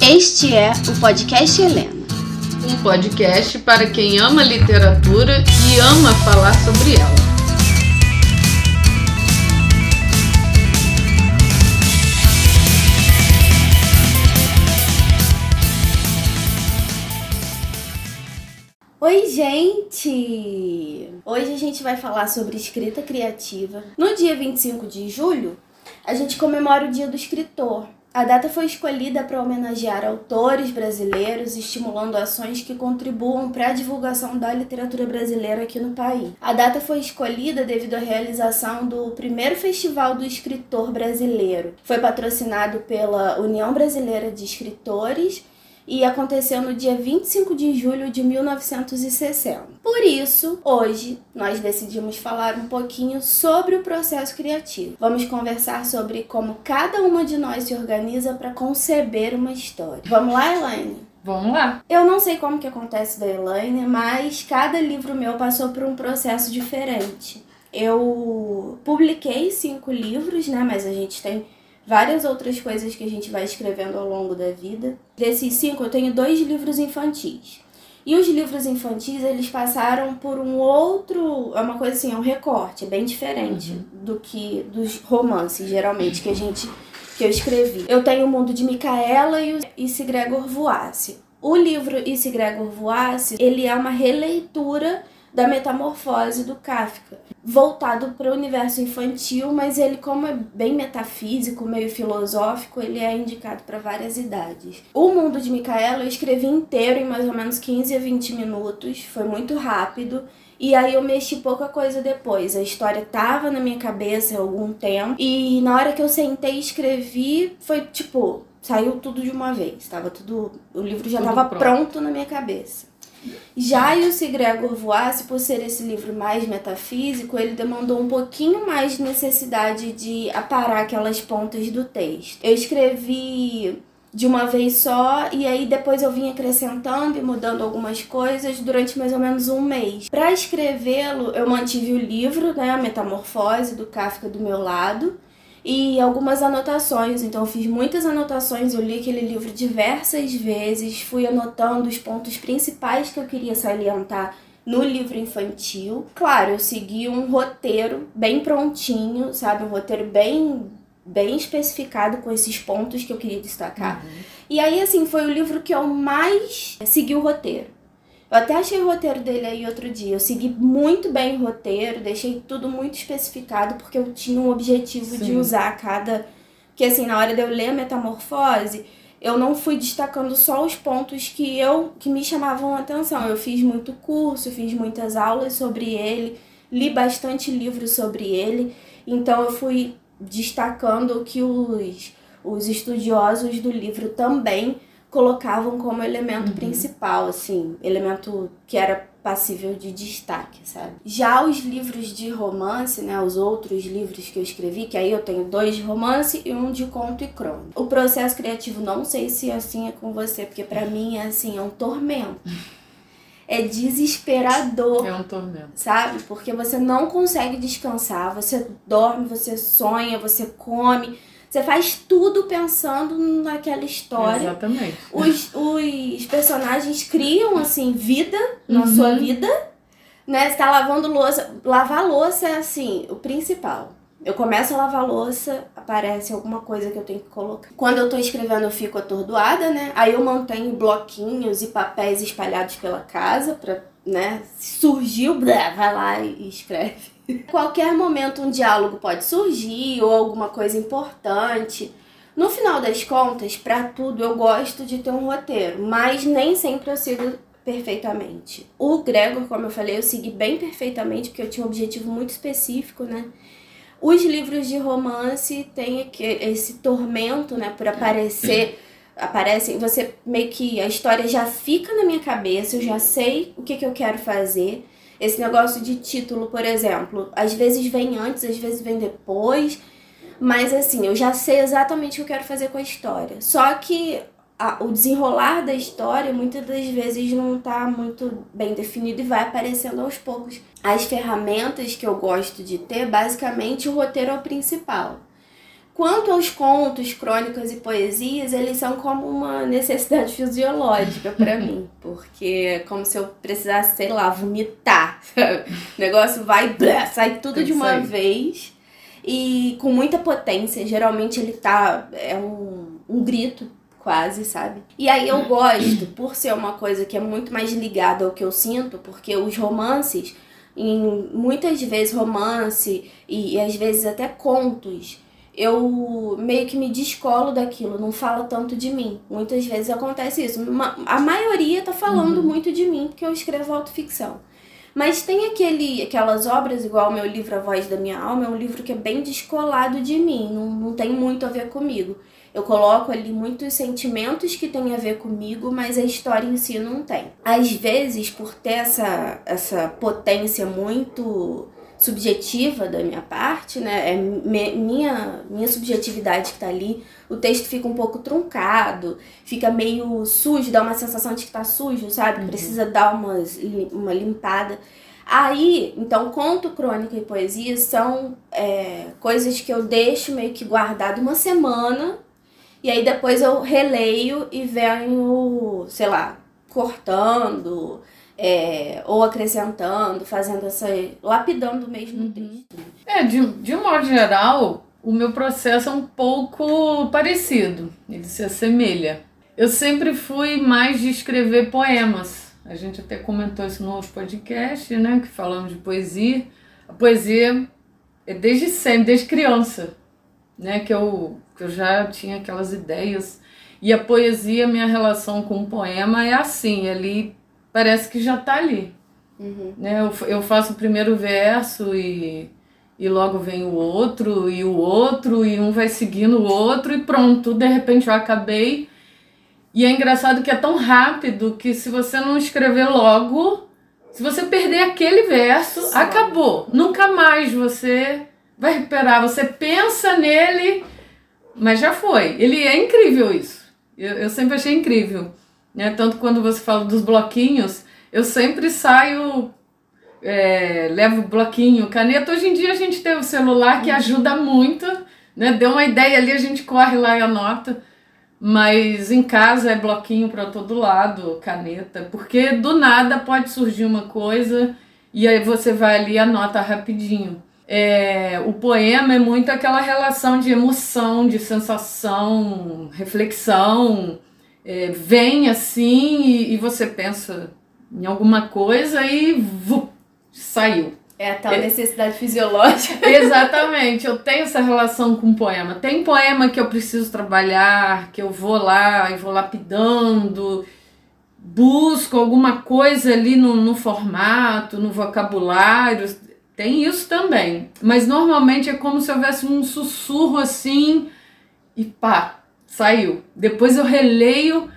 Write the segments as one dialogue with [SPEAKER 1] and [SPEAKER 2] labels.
[SPEAKER 1] Este é o Podcast Helena.
[SPEAKER 2] Um podcast para quem ama literatura e ama falar sobre ela.
[SPEAKER 1] Oi, gente! Hoje a gente vai falar sobre escrita criativa. No dia 25 de julho, a gente comemora o Dia do Escritor. A data foi escolhida para homenagear autores brasileiros, estimulando ações que contribuam para a divulgação da literatura brasileira aqui no país. A data foi escolhida devido à realização do primeiro Festival do Escritor Brasileiro. Foi patrocinado pela União Brasileira de Escritores e aconteceu no dia 25 de julho de 1960. Por isso, hoje nós decidimos falar um pouquinho sobre o processo criativo. Vamos conversar sobre como cada uma de nós se organiza para conceber uma história. Vamos lá, Elaine?
[SPEAKER 2] Vamos lá.
[SPEAKER 1] Eu não sei como que acontece da Elaine, mas cada livro meu passou por um processo diferente. Eu publiquei cinco livros, né? Mas a gente tem várias outras coisas que a gente vai escrevendo ao longo da vida. Desses cinco, eu tenho dois livros infantis. E os livros infantis, eles passaram por um outro, é uma coisa assim, é um recorte, é bem diferente uhum. do que dos romances, geralmente, que a gente que eu escrevi. Eu tenho o Mundo de Micaela e o Isse Gregor Voace. O livro Isse Gregor Voace, ele é uma releitura da metamorfose do Kafka, voltado para o universo infantil, mas ele como é bem metafísico, meio filosófico, ele é indicado para várias idades. O Mundo de Micaela eu escrevi inteiro em mais ou menos 15 a 20 minutos, foi muito rápido. E aí eu mexi pouca coisa depois. A história tava na minha cabeça há algum tempo. E na hora que eu sentei e escrevi, foi tipo, saiu tudo de uma vez. Tava tudo. O livro já tudo tava pronto. pronto na minha cabeça. Já o Gregor Voasse, por ser esse livro mais metafísico, ele demandou um pouquinho mais de necessidade de aparar aquelas pontas do texto. Eu escrevi de uma vez só e aí depois eu vim acrescentando e mudando algumas coisas durante mais ou menos um mês. Para escrevê-lo, eu mantive o livro, né, a Metamorfose do Kafka do meu lado e algumas anotações. Então, eu fiz muitas anotações, eu li aquele livro diversas vezes, fui anotando os pontos principais que eu queria salientar no livro infantil. Claro, eu segui um roteiro bem prontinho, sabe? Um roteiro bem bem especificado com esses pontos que eu queria destacar. Uhum. E aí, assim, foi o livro que eu mais segui o roteiro. Eu até achei o roteiro dele aí outro dia. Eu segui muito bem o roteiro, deixei tudo muito especificado, porque eu tinha um objetivo Sim. de usar cada. Que assim, na hora de eu ler a metamorfose, eu não fui destacando só os pontos que eu que me chamavam a atenção. Eu fiz muito curso, fiz muitas aulas sobre ele, li bastante livros sobre ele. Então eu fui destacando que os, os estudiosos do livro também colocavam como elemento uhum. principal, assim, elemento que era passível de destaque, sabe? Já os livros de romance, né, os outros livros que eu escrevi, que aí eu tenho dois de romance e um de conto e crônica. O processo criativo, não sei se assim é com você, porque para mim é assim, é um tormento. É desesperador.
[SPEAKER 2] É um tormento.
[SPEAKER 1] Sabe? Porque você não consegue descansar, você dorme, você sonha, você come você faz tudo pensando naquela história.
[SPEAKER 2] Exatamente.
[SPEAKER 1] Os, os personagens criam, assim, vida na uhum. sua vida. Né? Você tá lavando louça. Lavar louça é, assim, o principal. Eu começo a lavar louça, aparece alguma coisa que eu tenho que colocar. Quando eu tô escrevendo, eu fico atordoada, né? Aí eu mantenho bloquinhos e papéis espalhados pela casa pra, né? Surgiu, blá, vai lá e escreve. Qualquer momento um diálogo pode surgir ou alguma coisa importante. No final das contas, para tudo eu gosto de ter um roteiro, mas nem sempre eu sigo perfeitamente. O Gregor, como eu falei, eu segui bem perfeitamente porque eu tinha um objetivo muito específico, né? Os livros de romance têm esse tormento, né, por aparecer aparecem, você meio que a história já fica na minha cabeça, eu já sei o que, que eu quero fazer. Esse negócio de título, por exemplo, às vezes vem antes, às vezes vem depois, mas assim, eu já sei exatamente o que eu quero fazer com a história. Só que a, o desenrolar da história muitas das vezes não está muito bem definido e vai aparecendo aos poucos. As ferramentas que eu gosto de ter, basicamente, o roteiro é o principal. Quanto aos contos, crônicas e poesias, eles são como uma necessidade fisiológica para mim, porque é como se eu precisasse, sei lá, vomitar. o negócio vai, blá, sai tudo de uma vez e com muita potência. Geralmente ele tá é um, um grito quase, sabe? E aí eu gosto, por ser uma coisa que é muito mais ligada ao que eu sinto, porque os romances, em muitas vezes romance e, e às vezes até contos, eu meio que me descolo daquilo, não fala tanto de mim. Muitas vezes acontece isso. A maioria tá falando uhum. muito de mim, porque eu escrevo autoficção. Mas tem aquele, aquelas obras, igual o meu livro A Voz da Minha Alma, é um livro que é bem descolado de mim, não, não tem muito a ver comigo. Eu coloco ali muitos sentimentos que têm a ver comigo, mas a história em si não tem. Às vezes, por ter essa, essa potência muito subjetiva da minha parte, né? É minha, minha subjetividade que tá ali. O texto fica um pouco truncado, fica meio sujo, dá uma sensação de que tá sujo, sabe? Uhum. Precisa dar umas, uma limpada. Aí, então, conto, crônica e poesia são é, coisas que eu deixo meio que guardado uma semana e aí depois eu releio e venho, sei lá, cortando, é, ou acrescentando, fazendo essa. lapidando mesmo o uhum. texto.
[SPEAKER 2] É, de, de um modo geral, o meu processo é um pouco parecido, ele se assemelha. Eu sempre fui mais de escrever poemas. A gente até comentou isso no outro podcast, né? Que falamos de poesia. A poesia é desde sempre, desde criança, né? Que eu, que eu já tinha aquelas ideias. E a poesia, minha relação com o poema é assim, ali parece que já está ali. Uhum. Né? Eu, eu faço o primeiro verso e, e logo vem o outro, e o outro, e um vai seguindo o outro, e pronto, de repente eu acabei. E é engraçado que é tão rápido que se você não escrever logo, se você perder aquele verso, Sim. acabou. Nunca mais você vai recuperar. Você pensa nele, mas já foi. Ele é incrível isso. Eu, eu sempre achei incrível. Né? Tanto quando você fala dos bloquinhos, eu sempre saio, é, levo bloquinho, caneta. Hoje em dia a gente tem o celular que ajuda muito, né? Deu uma ideia ali, a gente corre lá e anota. Mas em casa é bloquinho para todo lado, caneta, porque do nada pode surgir uma coisa e aí você vai ali e anota rapidinho. É, o poema é muito aquela relação de emoção, de sensação, reflexão, é, vem assim e, e, você pensa em alguma coisa e vu, saiu.
[SPEAKER 1] É a tal é, necessidade fisiológica.
[SPEAKER 2] Exatamente, eu tenho essa relação com poema. Tem poema que eu preciso trabalhar, que eu vou lá e vou lapidando, busco alguma coisa ali no, no formato, no vocabulário. Tem isso também. Mas normalmente é como se houvesse um sussurro assim e pá, saiu. Depois eu releio.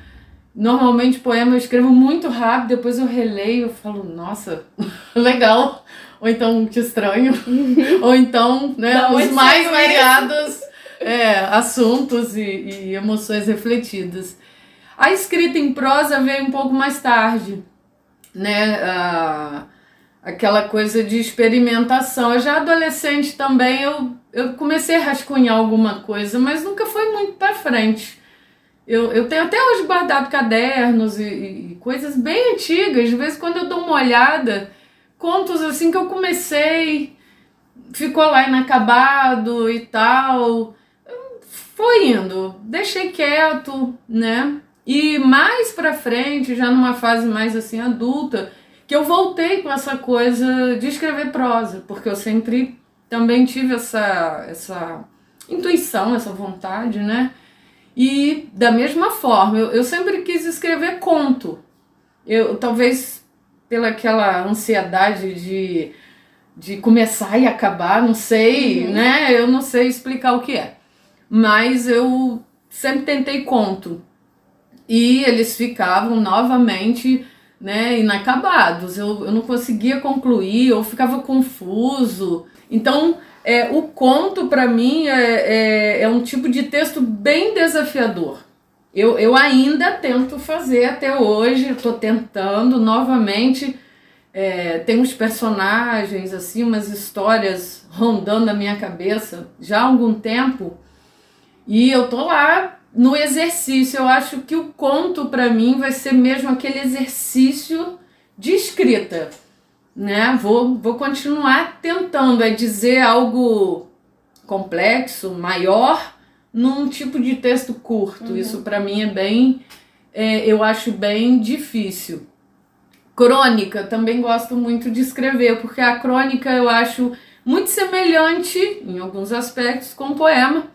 [SPEAKER 2] Normalmente poema eu escrevo muito rápido, depois eu releio e falo, nossa, legal. Ou então te estranho. Ou então, né, os mais variados é, assuntos e, e emoções refletidas. A escrita em prosa veio um pouco mais tarde, né? Ah, aquela coisa de experimentação. Eu já adolescente também eu, eu comecei a rascunhar alguma coisa, mas nunca foi muito para frente. Eu, eu tenho até hoje guardado cadernos e, e, coisas bem antigas. De vez em quando eu dou uma olhada, contos assim que eu comecei, ficou lá inacabado e tal. Foi indo, deixei quieto, né? E mais pra frente, já numa fase mais assim adulta, que eu voltei com essa coisa de escrever prosa, porque eu sempre também tive essa, essa intuição, essa vontade, né? E da mesma forma, eu, eu sempre quis escrever conto. Eu talvez pela aquela ansiedade de, de começar e acabar, não sei, uhum. né? Eu não sei explicar o que é. Mas eu sempre tentei conto. E eles ficavam novamente né, inacabados. Eu, eu não conseguia concluir, eu ficava confuso. Então, é, o conto, para mim, é, é, é, um tipo de texto bem desafiador. Eu, eu ainda tento fazer até hoje, estou tentando novamente. É, tem uns personagens, assim, umas histórias rondando a minha cabeça já há algum tempo. E eu tô lá no exercício. Eu acho que o conto para mim vai ser mesmo aquele exercício de escrita, né? Vou, vou continuar tentando é dizer algo complexo, maior, num tipo de texto curto. Uhum. Isso para mim é bem, é, eu acho bem difícil. Crônica, também gosto muito de escrever, porque a crônica eu acho muito semelhante, em alguns aspectos, com o poema,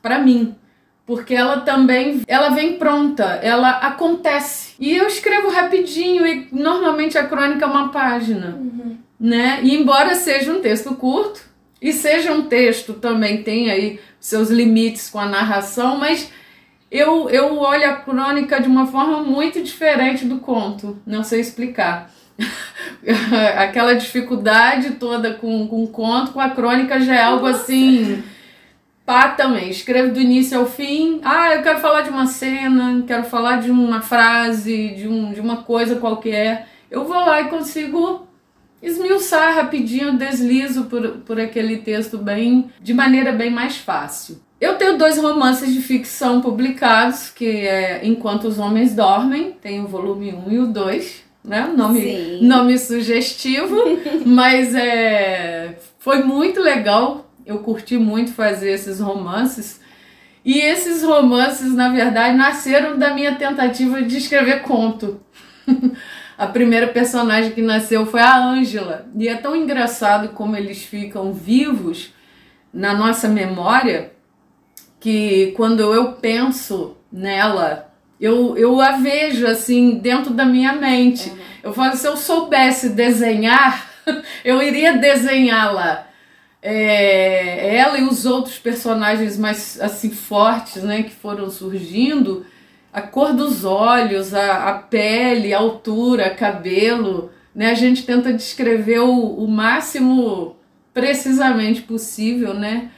[SPEAKER 2] para mim. Porque ela também, ela vem pronta, ela acontece. E eu escrevo rapidinho e normalmente a crônica é uma página, uhum. né? E embora seja um texto curto, e seja um texto também tem aí seus limites com a narração, mas eu, eu olho a crônica de uma forma muito diferente do conto, não sei explicar. Aquela dificuldade toda com, com o conto, com a crônica já é algo assim. Pá também, escrevo do início ao fim. Ah, eu quero falar de uma cena, quero falar de uma frase, de, um, de uma coisa qualquer. Eu vou lá e consigo esmiuçar rapidinho, deslizo por, por aquele texto bem de maneira bem mais fácil. Eu tenho dois romances de ficção publicados, que é Enquanto os Homens Dormem, tem o volume 1 e o 2, né? Nome, nome sugestivo, mas é, foi muito legal. Eu curti muito fazer esses romances. E esses romances, na verdade, nasceram da minha tentativa de escrever conto. a primeira personagem que nasceu foi a Ângela. E é tão engraçado como eles ficam vivos na nossa memória que quando eu penso nela, eu, eu a vejo assim dentro da minha mente. Uhum. Eu falo, se eu soubesse desenhar, eu iria desenhá-la. É, ela e os outros personagens mais assim fortes, né, que foram surgindo, a cor dos olhos, a, a pele, a altura, cabelo, né, a gente tenta descrever o, o máximo precisamente possível, né?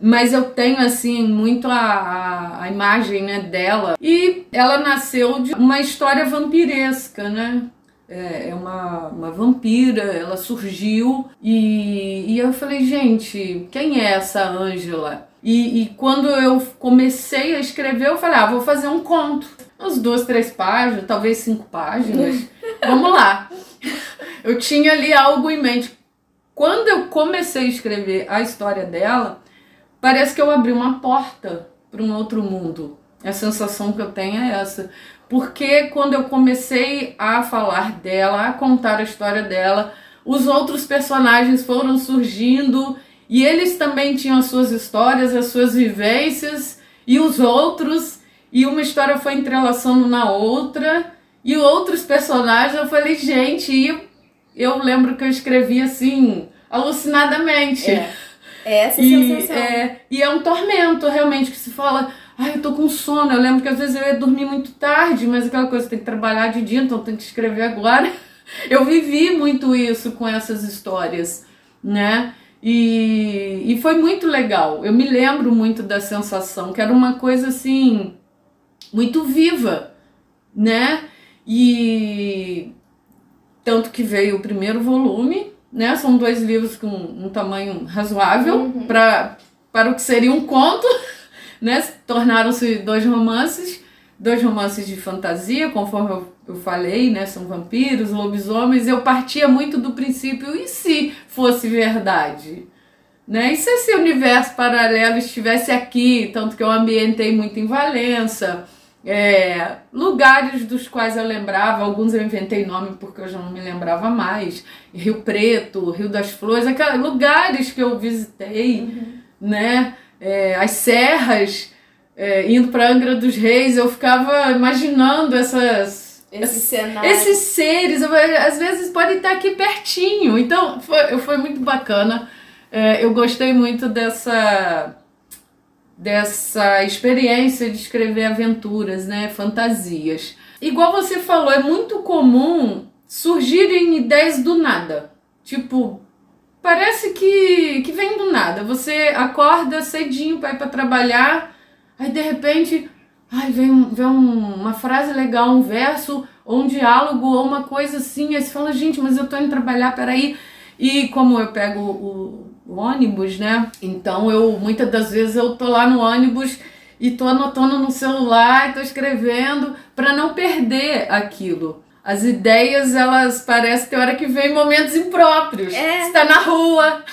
[SPEAKER 2] mas eu tenho assim muito a, a, imagem né, dela. E ela nasceu de uma história vampiresca, né? É, é uma, uma vampira, ela surgiu e, e eu falei, gente, quem é essa Ângela? E, e quando eu comecei a escrever, eu falei, ah, vou fazer um conto. Umas duas, três páginas, talvez cinco páginas. Vamos lá. Eu tinha ali algo em mente. Quando eu comecei a escrever a história dela, parece que eu abri uma porta para um outro mundo. A sensação que eu tenho é essa. Porque quando eu comecei a falar dela, a contar a história dela, os outros personagens foram surgindo e eles também tinham as suas histórias, as suas vivências e os outros, e uma história foi entrelaçando na outra, e outros personagens. Eu falei, gente, e eu lembro que eu escrevi assim, alucinadamente.
[SPEAKER 1] É. É essa
[SPEAKER 2] e,
[SPEAKER 1] sensação.
[SPEAKER 2] É, e é um tormento, realmente, que se fala, ai, eu tô com sono. Eu lembro que às vezes eu ia dormir muito tarde, mas aquela coisa, tem que trabalhar de dia, então tem que escrever agora. Eu vivi muito isso com essas histórias, né? E, e foi muito legal. Eu me lembro muito da sensação, que era uma coisa assim, muito viva, né? E tanto que veio o primeiro volume, né? São dois livros com um tamanho razoável uhum. para para o que seria um conto, né? Tornaram-se dois romances, dois romances de fantasia, conforme eu, eu falei, né? São vampiros, lobisomens. Eu partia muito do princípio e se fosse verdade, né? E se esse universo paralelo estivesse aqui, tanto que eu ambientei muito em Valença é, lugares dos quais eu lembrava, alguns eu inventei nome porque eu já não me lembrava mais. Rio Preto, Rio das Flores, aqueles lugares que eu visitei, uhum. né? É, as serras, é, indo para Angra dos Reis, eu ficava imaginando essas.
[SPEAKER 1] Esse.
[SPEAKER 2] Esses seres, eu, às vezes podem estar aqui pertinho. Então foi, foi muito bacana. É, eu gostei muito dessa dessa experiência de escrever aventuras, né, fantasias. Igual você falou, é muito comum surgirem ideias do nada. Tipo, parece que, que vem do nada. Você acorda cedinho para ir para trabalhar, aí de repente, ai, vem, vem uma frase legal, um verso, ou um diálogo, ou uma coisa assim. Aí você fala, gente, mas eu tô indo trabalhar, peraí. E como eu pego o, o ônibus, né? Então eu muitas das vezes eu tô lá no ônibus e tô anotando no celular, tô escrevendo para não perder aquilo. As ideias, elas parecem ter hora que vem momentos impróprios.
[SPEAKER 1] É.
[SPEAKER 2] Você tá na rua,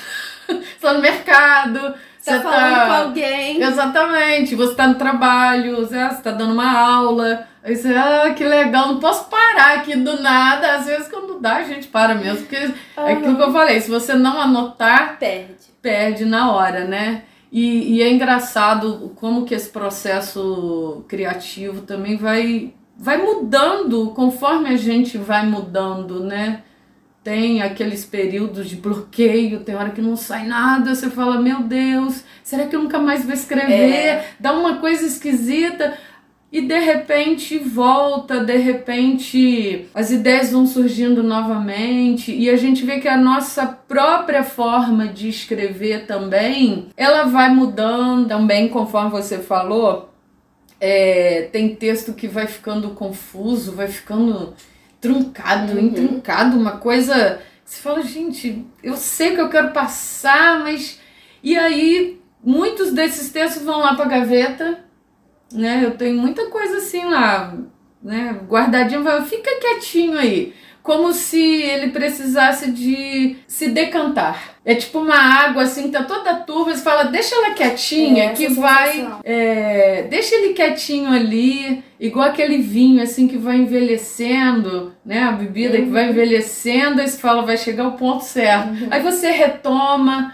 [SPEAKER 2] está no mercado,
[SPEAKER 1] Tá
[SPEAKER 2] você
[SPEAKER 1] falando
[SPEAKER 2] tá...
[SPEAKER 1] com alguém.
[SPEAKER 2] Exatamente, você tá no trabalho, você ah, você tá dando uma aula, aí você, ah, que legal, não posso parar aqui do nada. Às vezes quando dá, a gente para mesmo, porque é aquilo que eu falei, se você não anotar,
[SPEAKER 1] Perde.
[SPEAKER 2] perde na hora, né? E, e é engraçado como que esse processo criativo também vai, vai mudando conforme a gente vai mudando, né? Tem aqueles períodos de bloqueio, tem hora que não sai nada, você fala, meu Deus, será que eu nunca mais vou escrever?
[SPEAKER 1] É.
[SPEAKER 2] Dá uma coisa esquisita. E de repente volta, de repente as ideias vão surgindo novamente e a gente vê que a nossa própria forma de escrever também, ela vai mudando também conforme você falou. É, tem texto que vai ficando confuso, vai ficando truncado,
[SPEAKER 1] Uhum.
[SPEAKER 2] intrincado, uma coisa que você fala, gente, eu sei que eu quero passar, mas e aí muitos desses textos vão lá pra gaveta né? Eu tenho muita coisa assim lá, né? Guardadinho, vai, fica quietinho aí. Como se ele precisasse de se decantar. É tipo uma água assim, que tá toda turva, você fala, deixa ela quietinha,
[SPEAKER 1] É,
[SPEAKER 2] que vai. é, deixa ele quietinho ali, igual aquele vinho assim que vai envelhecendo, né? A bebida que
[SPEAKER 1] Uhum.
[SPEAKER 2] vai envelhecendo, aí você fala, vai chegar ao ponto certo. Aí você retoma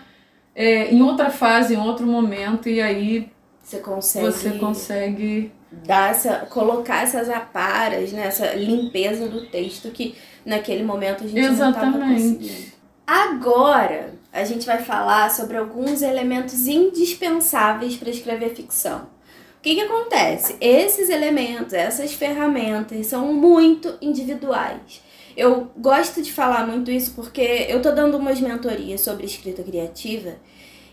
[SPEAKER 2] é, em outra fase, em outro momento, e aí
[SPEAKER 1] Você consegue,
[SPEAKER 2] você consegue.
[SPEAKER 1] Dar essa, colocar essas aparas, né, essa limpeza do texto que naquele momento a gente não estava
[SPEAKER 2] Exatamente.
[SPEAKER 1] conseguindo. Agora, a gente vai falar sobre alguns elementos indispensáveis para escrever ficção. O que, que acontece? Esses elementos, essas ferramentas são muito individuais. Eu gosto de falar muito isso porque eu tô dando umas mentorias sobre escrita criativa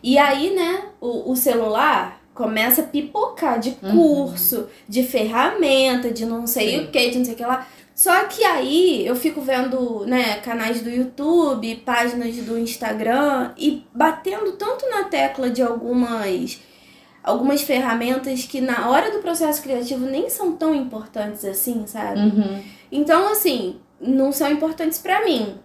[SPEAKER 1] e aí, né, o, o celular começa a pipocar de
[SPEAKER 2] Uhum.
[SPEAKER 1] curso, de ferramenta, de não sei
[SPEAKER 2] Sim.
[SPEAKER 1] o que, de não sei o que lá. Só que aí eu fico vendo, né, canais do YouTube, páginas do Instagram e batendo tanto na tecla de algumas algumas ferramentas que na hora do processo criativo nem são tão importantes assim, sabe?
[SPEAKER 2] Uhum.
[SPEAKER 1] Então, assim, não são importantes pra mim.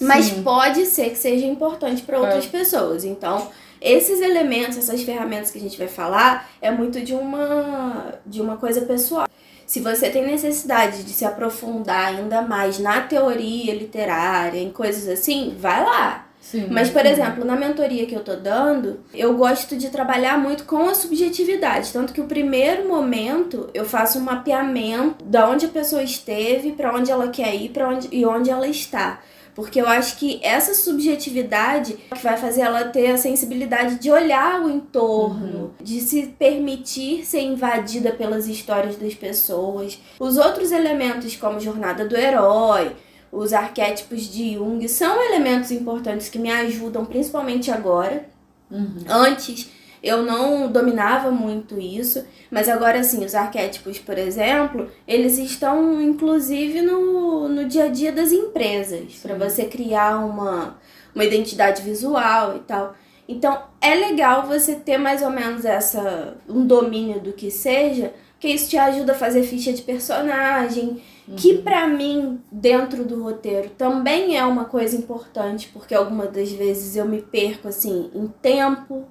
[SPEAKER 1] Mas
[SPEAKER 2] Sim.
[SPEAKER 1] pode ser que seja importante pra outras pessoas. Então, esses elementos, essas ferramentas que a gente vai falar, é muito de uma de uma coisa pessoal. Se você tem necessidade de se aprofundar ainda mais na teoria literária, em coisas assim, vai lá.
[SPEAKER 2] Sim.
[SPEAKER 1] Mas, por exemplo, na mentoria que eu tô dando, eu gosto de trabalhar muito com a subjetividade. Tanto que o primeiro momento eu faço um mapeamento da onde a pessoa esteve, pra onde ela quer ir pra onde, e onde ela está. Porque eu acho que essa subjetividade que vai fazer ela ter a sensibilidade de olhar o entorno, de se permitir ser invadida pelas histórias das pessoas. Os outros elementos, como jornada do herói, os arquétipos de Jung, são elementos importantes que me ajudam, principalmente agora.
[SPEAKER 2] Uhum.
[SPEAKER 1] Antes eu não dominava muito isso, mas agora sim, os arquétipos, por exemplo, eles estão inclusive no, no dia a dia das empresas, para você criar uma, uma identidade visual e tal. Então é legal você ter mais ou menos essa um domínio do que seja, que isso te ajuda a fazer ficha de personagem, que pra mim dentro do roteiro também é uma coisa importante, porque algumas das vezes eu me perco assim em tempo,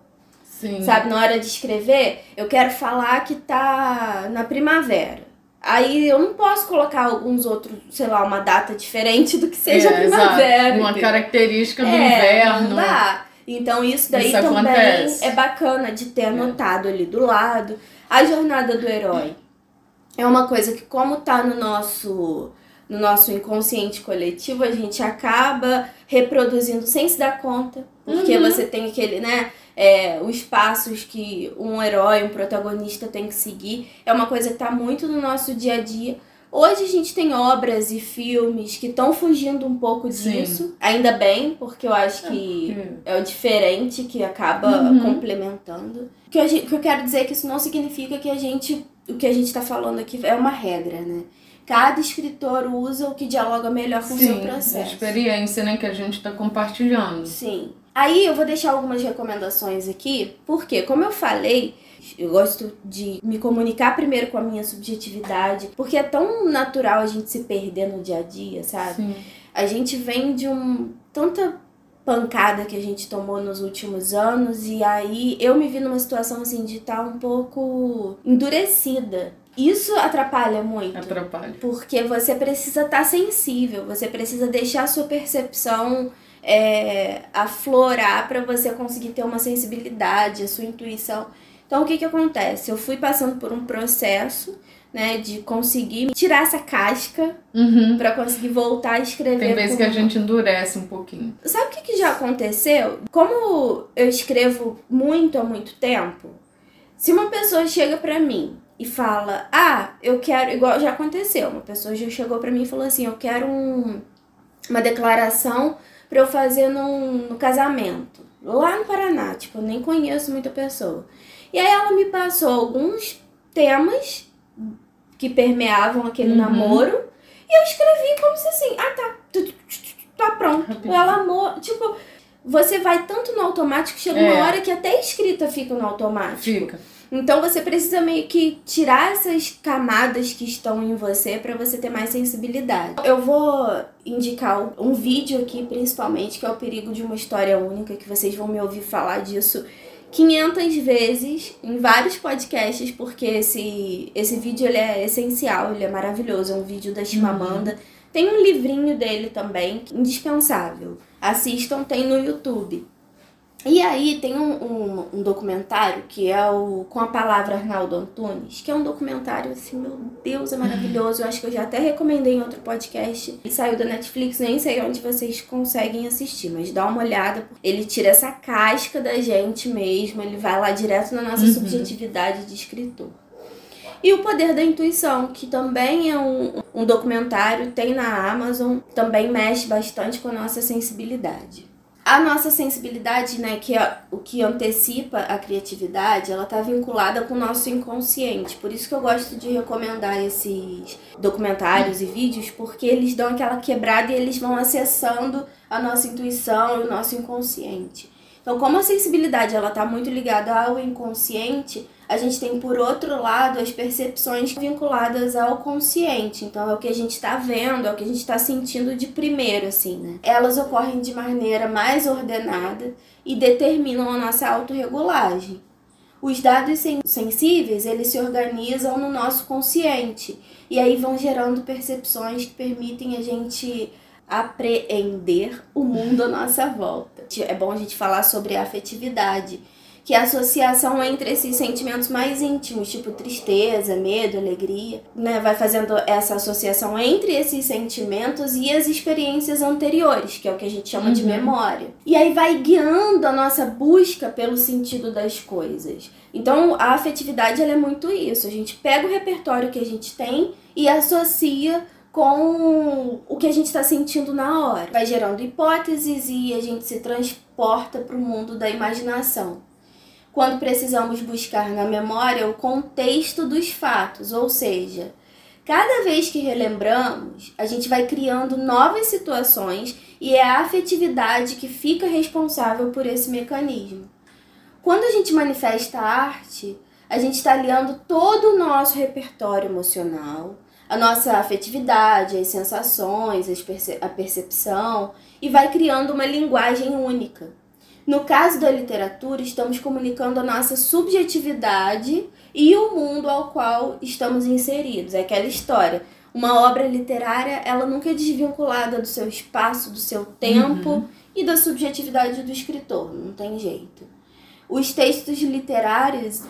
[SPEAKER 2] Sim.
[SPEAKER 1] Sabe, na hora de escrever, eu quero falar que tá na primavera. Aí eu não posso colocar alguns outros, sei lá, uma data diferente do que seja
[SPEAKER 2] É,
[SPEAKER 1] primavera.
[SPEAKER 2] exato. Uma característica do
[SPEAKER 1] é,
[SPEAKER 2] inverno.
[SPEAKER 1] Não dá. Então isso daí
[SPEAKER 2] Isso
[SPEAKER 1] também
[SPEAKER 2] acontece.
[SPEAKER 1] é bacana de ter anotado ali do lado. A jornada do herói é uma coisa que, como tá no nosso, no nosso inconsciente coletivo, a gente acaba reproduzindo sem se dar conta. Porque
[SPEAKER 2] Uhum.
[SPEAKER 1] você tem aquele, né? É, os passos que um herói, um protagonista tem que seguir. É uma coisa que tá muito no nosso dia a dia. Hoje a gente tem obras e filmes que estão fugindo um pouco
[SPEAKER 2] Sim.
[SPEAKER 1] disso. Ainda bem, porque eu acho que
[SPEAKER 2] porque-
[SPEAKER 1] é o diferente que acaba
[SPEAKER 2] Uhum.
[SPEAKER 1] complementando. O que, o que eu quero dizer é que isso não significa que a gente. O que a gente tá falando aqui é uma regra, né? Cada escritor usa o que dialoga melhor com o seu
[SPEAKER 2] Sim, a
[SPEAKER 1] processo.
[SPEAKER 2] experiência né, que a gente está compartilhando.
[SPEAKER 1] Sim. Aí eu vou deixar algumas recomendações aqui, porque, como eu falei, eu gosto de me comunicar primeiro com a minha subjetividade, porque é tão natural a gente se perder no dia a dia, sabe?
[SPEAKER 2] Sim.
[SPEAKER 1] A gente vem de um tanta pancada que a gente tomou nos últimos anos e aí eu me vi numa situação assim de estar um pouco endurecida. Isso atrapalha muito.
[SPEAKER 2] Atrapalha.
[SPEAKER 1] Porque você precisa estar sensível, você precisa deixar a sua percepção é, aflorar para você conseguir ter uma sensibilidade, a sua intuição. Então, o que que acontece? Eu fui passando por um processo, né, de conseguir tirar essa casca
[SPEAKER 2] Uhum.
[SPEAKER 1] para conseguir voltar a escrever.
[SPEAKER 2] Tem vezes que a gente endurece um pouquinho.
[SPEAKER 1] Sabe o que, que já aconteceu? Como eu escrevo muito há muito tempo, se uma pessoa chega pra mim e fala, ah, eu quero, igual já aconteceu, uma pessoa já chegou pra mim e falou assim, eu quero um, uma declaração pra eu fazer num, no casamento, lá no Paraná, tipo, eu nem conheço muita pessoa. E aí ela me passou alguns temas que permeavam aquele
[SPEAKER 2] Uhum.
[SPEAKER 1] namoro e eu escrevi como se assim, ah tá, tá pronto.
[SPEAKER 2] Rapidinho.
[SPEAKER 1] Ela amor, tipo, você vai tanto no automático, chega
[SPEAKER 2] É.
[SPEAKER 1] uma hora que até a escrita fica no automático.
[SPEAKER 2] Fica.
[SPEAKER 1] Então você precisa meio que tirar essas camadas que estão em você para você ter mais sensibilidade. Eu vou indicar um vídeo aqui, principalmente, que é o perigo de uma história única, que vocês vão me ouvir falar disso 500 vezes em vários podcasts, porque esse, esse vídeo ele é essencial, ele é maravilhoso, é um vídeo da Chimamanda. Tem um livrinho dele também, indispensável. Assistam, tem no YouTube. E aí tem um, um, um documentário que é o Com a Palavra Arnaldo Antunes, que é um documentário assim, meu Deus, é maravilhoso. Eu acho que eu já até recomendei em outro podcast. Ele saiu da Netflix, nem sei onde vocês conseguem assistir, mas dá uma olhada. Ele tira essa casca da gente mesmo, ele vai lá direto na nossa
[SPEAKER 2] Uhum.
[SPEAKER 1] subjetividade de escritor. E o Poder da Intuição, que também é um, um documentário, tem na Amazon, também mexe bastante com a nossa sensibilidade. A nossa sensibilidade, né, que é o que antecipa a criatividade, ela tá vinculada com o nosso inconsciente. Por isso que eu gosto de recomendar esses documentários e vídeos, porque eles dão aquela quebrada e eles vão acessando a nossa intuição e o nosso inconsciente. Então, como a sensibilidade ela tá muito ligada ao inconsciente, a gente tem por outro lado as percepções vinculadas ao consciente. Então é o que a gente está vendo, é o que a gente está sentindo de primeiro, assim, né? Elas ocorrem de maneira mais ordenada e determinam a nossa autorregulagem. Os dados sen- sensíveis, eles se organizam no nosso consciente e aí vão gerando percepções que permitem a gente apreender o mundo à nossa volta. É bom a gente falar sobre a afetividade, que é a associação entre esses sentimentos mais íntimos, tipo tristeza, medo, alegria, né? Vai fazendo essa associação entre esses sentimentos e as experiências anteriores, que é o que a gente chama de
[SPEAKER 2] Uhum.
[SPEAKER 1] memória. E aí vai guiando a nossa busca pelo sentido das coisas. Então, a afetividade ela é muito isso. A gente pega o repertório que a gente tem e associa com o que a gente está sentindo na hora. Vai gerando hipóteses e a gente se transporta para o mundo da imaginação. Quando precisamos buscar na memória o contexto dos fatos, ou seja, cada vez que relembramos, a gente vai criando novas situações e é a afetividade que fica responsável por esse mecanismo. Quando a gente manifesta a arte, a gente está aliando todo o nosso repertório emocional, a nossa afetividade, as sensações, a percepção e vai criando uma linguagem única. No caso da literatura, estamos comunicando a nossa subjetividade e o mundo ao qual estamos inseridos. É aquela história. Uma obra literária, ela nunca é desvinculada do seu espaço, do seu tempo
[SPEAKER 2] Uhum.
[SPEAKER 1] e da subjetividade do escritor. Não tem jeito. Os textos literários,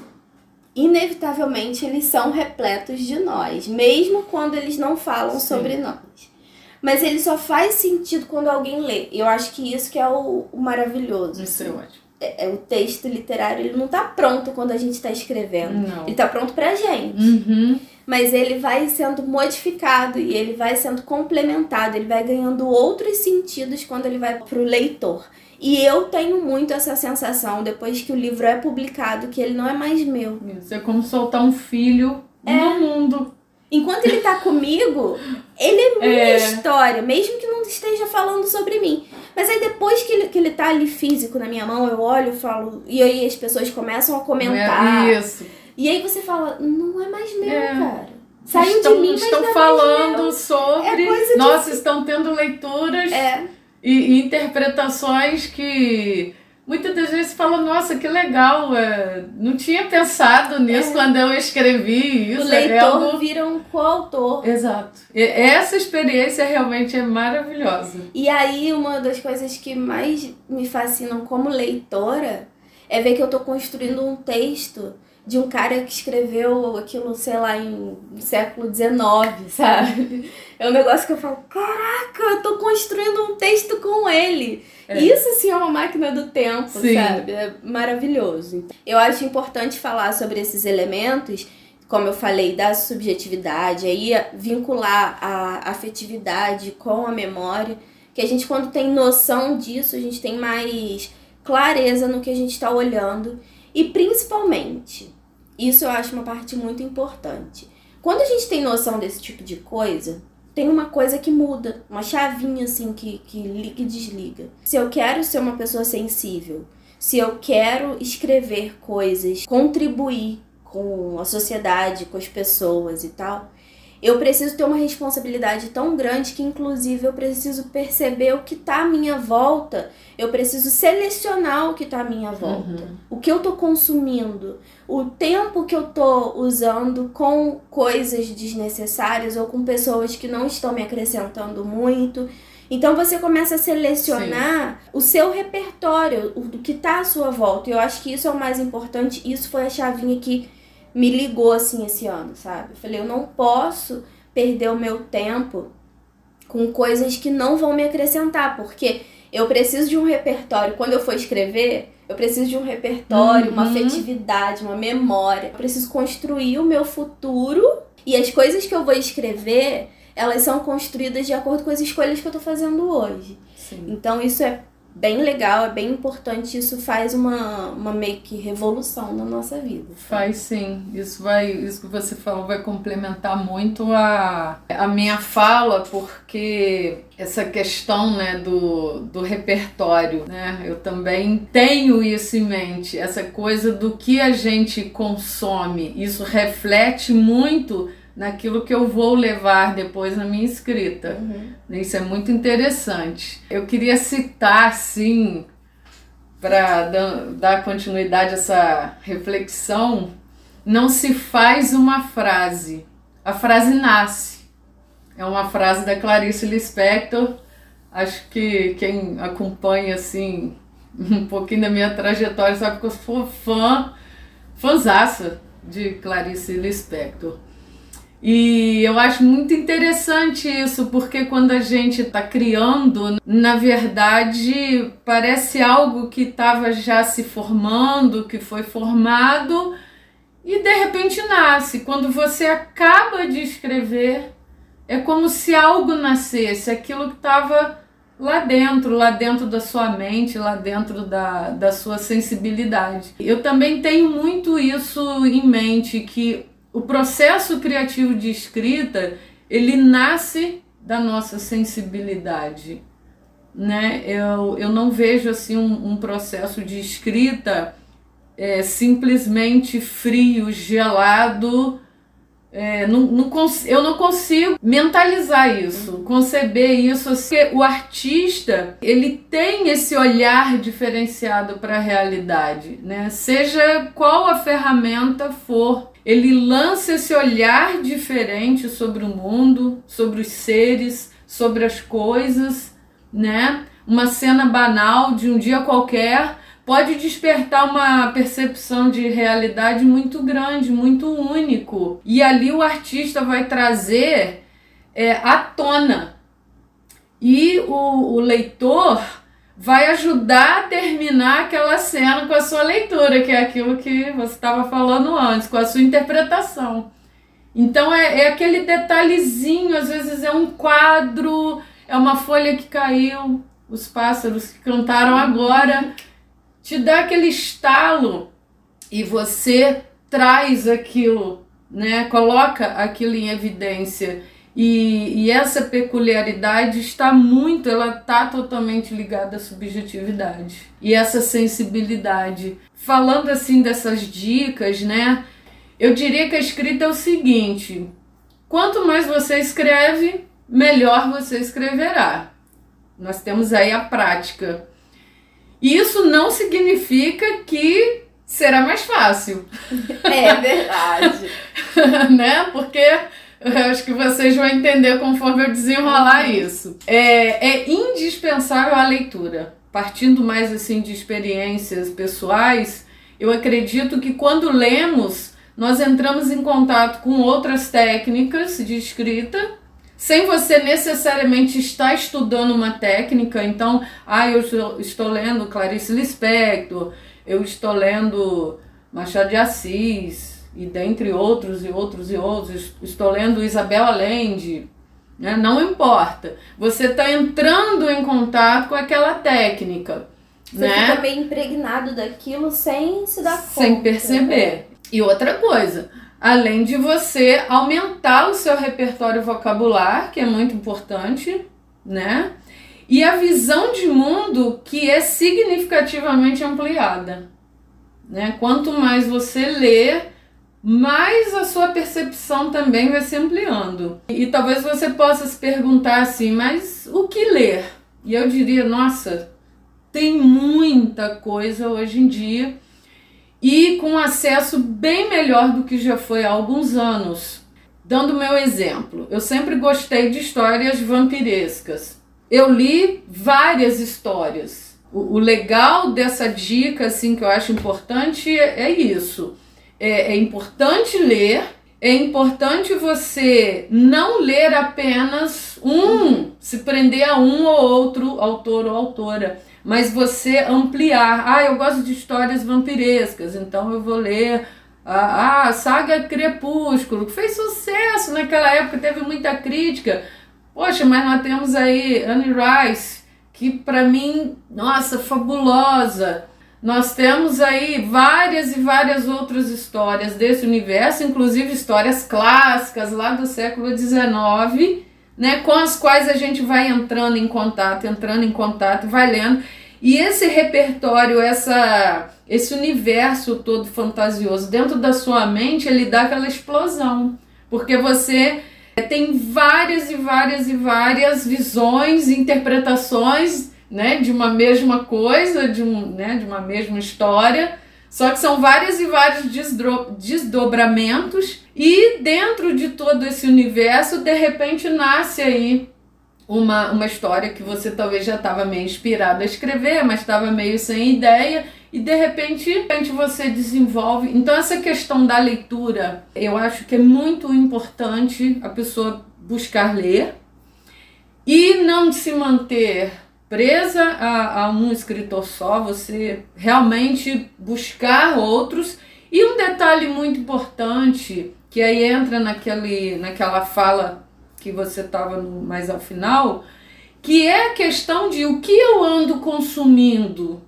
[SPEAKER 1] inevitavelmente, eles são repletos de nós, mesmo quando eles não falam
[SPEAKER 2] Sim.
[SPEAKER 1] sobre nós. Mas ele só faz sentido quando alguém lê. Eu acho que isso que é o, o maravilhoso.
[SPEAKER 2] Isso é ótimo.
[SPEAKER 1] É, é o texto literário, ele não tá pronto quando a gente tá escrevendo.
[SPEAKER 2] Não.
[SPEAKER 1] Ele tá pronto pra gente.
[SPEAKER 2] Uhum.
[SPEAKER 1] Mas ele vai sendo modificado e ele vai sendo complementado, ele vai ganhando outros sentidos quando ele vai pro leitor. E eu tenho muito essa sensação, depois que o livro é publicado, que ele não é mais meu.
[SPEAKER 2] Isso é como soltar um filho
[SPEAKER 1] É.
[SPEAKER 2] no mundo.
[SPEAKER 1] Enquanto ele tá comigo, ele é minha
[SPEAKER 2] É.
[SPEAKER 1] história, mesmo que não esteja falando sobre mim. Mas aí depois que ele, que ele tá ali físico na minha mão, eu olho e falo. E aí as pessoas começam a comentar.
[SPEAKER 2] É isso.
[SPEAKER 1] E aí você fala, não é mais meu, é. cara. Saiu
[SPEAKER 2] estão,
[SPEAKER 1] de mim, mas
[SPEAKER 2] estão
[SPEAKER 1] é
[SPEAKER 2] falando sobre.
[SPEAKER 1] É
[SPEAKER 2] nossa, estão tendo leituras
[SPEAKER 1] é.
[SPEAKER 2] e, e interpretações que muitas das vezes fala, nossa, que legal, é, não tinha pensado nisso é. quando eu escrevi isso.
[SPEAKER 1] O leitor é algo... vira um coautor.
[SPEAKER 2] Exato. E essa experiência realmente é maravilhosa.
[SPEAKER 1] E aí, uma das coisas que mais me fascinam como leitora é ver que eu estou construindo um texto de um cara que escreveu aquilo, sei lá, em século XIX, sabe? É um negócio que eu falo, caraca, eu tô construindo um texto com ele. É. Isso sim é uma máquina do tempo, sim. sabe? É maravilhoso. Eu acho importante falar sobre esses elementos, como eu falei, da subjetividade, aí vincular a afetividade com a memória, que a gente quando tem noção disso, a gente tem mais clareza no que a gente está olhando e principalmente isso eu acho uma parte muito importante. Quando a gente tem noção desse tipo de coisa, tem uma coisa que muda, uma chavinha assim que, que liga e desliga. Se eu quero ser uma pessoa sensível, se eu quero escrever coisas, contribuir com a sociedade, com as pessoas e tal, eu preciso ter uma responsabilidade tão grande que, inclusive, eu preciso perceber o que está à minha volta, eu preciso selecionar o que está à minha volta, uhum. o que eu estou consumindo, o tempo que eu estou usando com coisas desnecessárias ou com pessoas que não estão me acrescentando muito. Então você começa a selecionar Sim. o seu repertório, o que está à sua volta. E eu acho que isso é o mais importante. Isso foi a chavinha que me ligou assim esse ano, sabe? Eu falei, eu não posso perder o meu tempo com coisas que não vão me acrescentar, porque eu preciso de um repertório. Quando eu for escrever, eu preciso de um repertório, uhum. uma afetividade, uma memória. Eu preciso construir o meu futuro e as coisas que eu vou escrever, elas são construídas de acordo com as escolhas que eu tô fazendo hoje. Sim. Então isso é bem legal, é bem importante, isso faz uma, uma meio que revolução na nossa vida.
[SPEAKER 2] Faz sim, isso vai, isso que você falou vai complementar muito a, a minha fala, porque essa questão né, do, do repertório, né? Eu também tenho isso em mente, essa coisa do que a gente consome, isso reflete muito naquilo que eu vou levar depois na minha escrita. Uhum. Isso é muito interessante. Eu queria citar, assim, para dar continuidade a essa reflexão, não se faz uma frase, a frase nasce. É uma frase da Clarice Lispector. Acho que quem acompanha assim um pouquinho da minha trajetória sabe que eu sou fã, fãzaça de Clarice Lispector. E eu acho muito interessante isso, porque quando a gente está criando, na verdade parece algo que estava já se formando, que foi formado e de repente nasce. Quando você acaba de escrever, é como se algo nascesse, aquilo que estava lá dentro, lá dentro da sua mente, lá dentro da, da sua sensibilidade. Eu também tenho muito isso em mente, que o processo criativo de escrita ele nasce da nossa sensibilidade, né? Eu, eu não vejo assim um, um processo de escrita é, simplesmente frio, gelado. É, não, não eu não consigo mentalizar isso, conceber isso. Assim, o artista ele tem esse olhar diferenciado para a realidade, né? Seja qual a ferramenta for ele lança esse olhar diferente sobre o mundo, sobre os seres, sobre as coisas, né? Uma cena banal de um dia qualquer pode despertar uma percepção de realidade muito grande, muito único. E ali o artista vai trazer é, à tona. E o, o leitor vai ajudar a terminar aquela cena com a sua leitura, que é aquilo que você estava falando antes, com a sua interpretação. Então é, é aquele detalhezinho, às vezes é um quadro, é uma folha que caiu, os pássaros que cantaram agora, te dá aquele estalo e você traz aquilo, né? Coloca aquilo em evidência. E, e essa peculiaridade está muito, ela está totalmente ligada à subjetividade e essa sensibilidade. Falando assim dessas dicas, né? Eu diria que a escrita é o seguinte: quanto mais você escreve, melhor você escreverá. Nós temos aí a prática. E isso não significa que será mais fácil.
[SPEAKER 1] É verdade.
[SPEAKER 2] né? Porque eu acho que vocês vão entender conforme eu desenrolar isso. É, é indispensável a leitura. Partindo mais assim de experiências pessoais, eu acredito que quando lemos, nós entramos em contato com outras técnicas de escrita, sem você necessariamente estar estudando uma técnica. Então, ah, eu estou, estou lendo Clarice Lispector, eu estou lendo Machado de Assis, e dentre outros e outros e outros, estou lendo Isabel Allende, né? não importa. Você está entrando em contato com aquela técnica.
[SPEAKER 1] Você
[SPEAKER 2] né?
[SPEAKER 1] fica meio impregnado daquilo sem se dar conta.
[SPEAKER 2] Sem perceber. Né? E outra coisa, além de você aumentar o seu repertório vocabular, que é muito importante, né? E a visão de mundo que é significativamente ampliada. Né? Quanto mais você lê, mais a sua percepção também vai se ampliando. E, e talvez você possa se perguntar assim, mas o que ler? E eu diria, nossa, tem muita coisa hoje em dia e com acesso bem melhor do que já foi há alguns anos. Dando meu exemplo, eu sempre gostei de histórias vampirescas. Eu li várias histórias. O, o legal dessa dica, assim, que eu acho importante é, é isso é, é importante ler, é importante você não ler apenas um, se prender a um ou outro autor ou autora, mas você ampliar. Ah, eu gosto de histórias vampirescas, então eu vou ler a, saga Crepúsculo, que fez sucesso naquela época, teve muita crítica. Poxa, mas nós temos aí Anne Rice, que para mim, nossa, fabulosa. Nós temos aí várias e várias outras histórias desse universo, inclusive histórias clássicas lá do século XIX, né, com as quais a gente vai entrando em contato, entrando em contato, vai lendo. E esse repertório, essa, esse universo todo fantasioso dentro da sua mente, ele dá aquela explosão, porque você tem várias e várias e várias visões, interpretações né, de uma mesma coisa, de, um, né, de uma mesma história, só que são vários e vários desdobramentos, e dentro de todo esse universo, de repente, nasce aí uma, uma história que você talvez já estava meio inspirado a escrever, mas estava meio sem ideia, e de repente, de repente você desenvolve. Então, essa questão da leitura, eu acho que é muito importante a pessoa buscar ler e não se manter presa a, a um escritor só, você realmente buscar outros. E um detalhe muito importante, que aí entra naquele, naquela fala que você estava mais ao final, que é a questão de o que eu ando consumindo.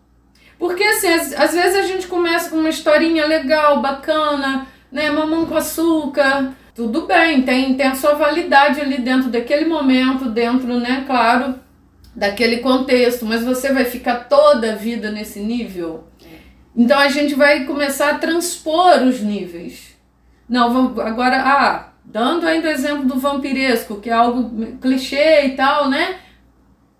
[SPEAKER 2] Porque assim, às, às vezes a gente começa com uma historinha legal, bacana, né? Mamão com açúcar, tudo bem, tem, tem a sua validade ali dentro daquele momento, dentro, né, claro, daquele contexto, mas você vai ficar toda a vida nesse nível. Então a gente vai começar a transpor os níveis. Não, vamos agora, ah, dando ainda o exemplo do vampiresco, que é algo clichê e tal, né?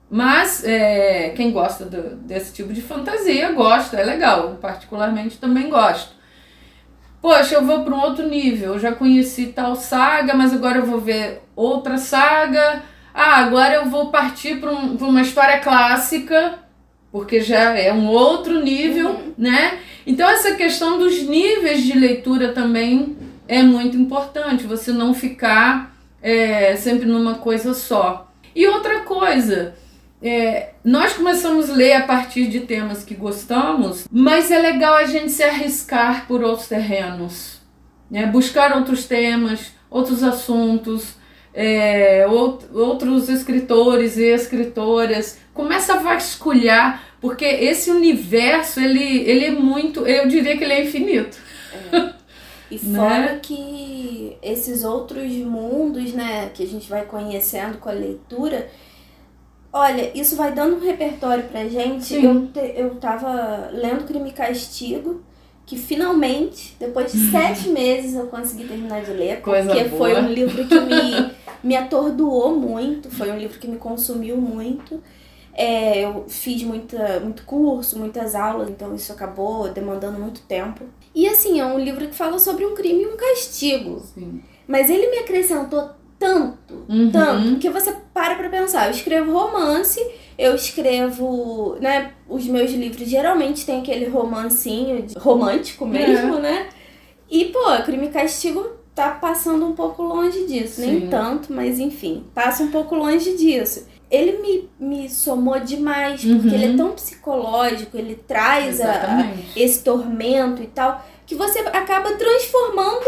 [SPEAKER 2] Mas é, quem gosta do, desse tipo de fantasia gosta, é legal. Particularmente também gosto. Poxa, eu vou para um outro nível. Eu já conheci tal saga, mas agora eu vou ver outra saga ah, agora eu vou partir para um, uma história clássica, porque já é um outro nível, uhum. né? Então, essa questão dos níveis de leitura também é muito importante, você não ficar é, sempre numa coisa só. E outra coisa, é, nós começamos a ler a partir de temas que gostamos, mas é legal a gente se arriscar por outros terrenos, né? buscar outros temas, outros assuntos, é, outros escritores e escritoras, começa a vasculhar, porque esse universo, ele, ele é muito, eu diria que ele é infinito. É.
[SPEAKER 1] E fora né? que esses outros mundos, né, que a gente vai conhecendo com a leitura, olha, isso vai dando um repertório pra gente. Eu, te, eu tava lendo Crime e Castigo, que finalmente, depois de sete meses, eu consegui terminar de ler,
[SPEAKER 2] Coisa
[SPEAKER 1] porque
[SPEAKER 2] boa.
[SPEAKER 1] foi um livro que me, me atordoou muito, foi um livro que me consumiu muito. É, eu fiz muita, muito curso, muitas aulas, então isso acabou demandando muito tempo. E assim, é um livro que fala sobre um crime e um castigo.
[SPEAKER 2] Sim.
[SPEAKER 1] Mas ele me acrescentou tanto,
[SPEAKER 2] Uhum.
[SPEAKER 1] tanto, que você para pra pensar. Eu escrevo romance, eu escrevo, né? Os meus livros geralmente tem aquele romancinho romântico mesmo, né? E, pô, Crime e Castigo tá passando um pouco longe disso. Nem
[SPEAKER 2] Sim.
[SPEAKER 1] tanto, mas enfim, passa um pouco longe disso. Ele me, me somou demais, porque
[SPEAKER 2] Uhum.
[SPEAKER 1] ele é tão psicológico, ele traz a, esse tormento e tal, que você acaba transformando,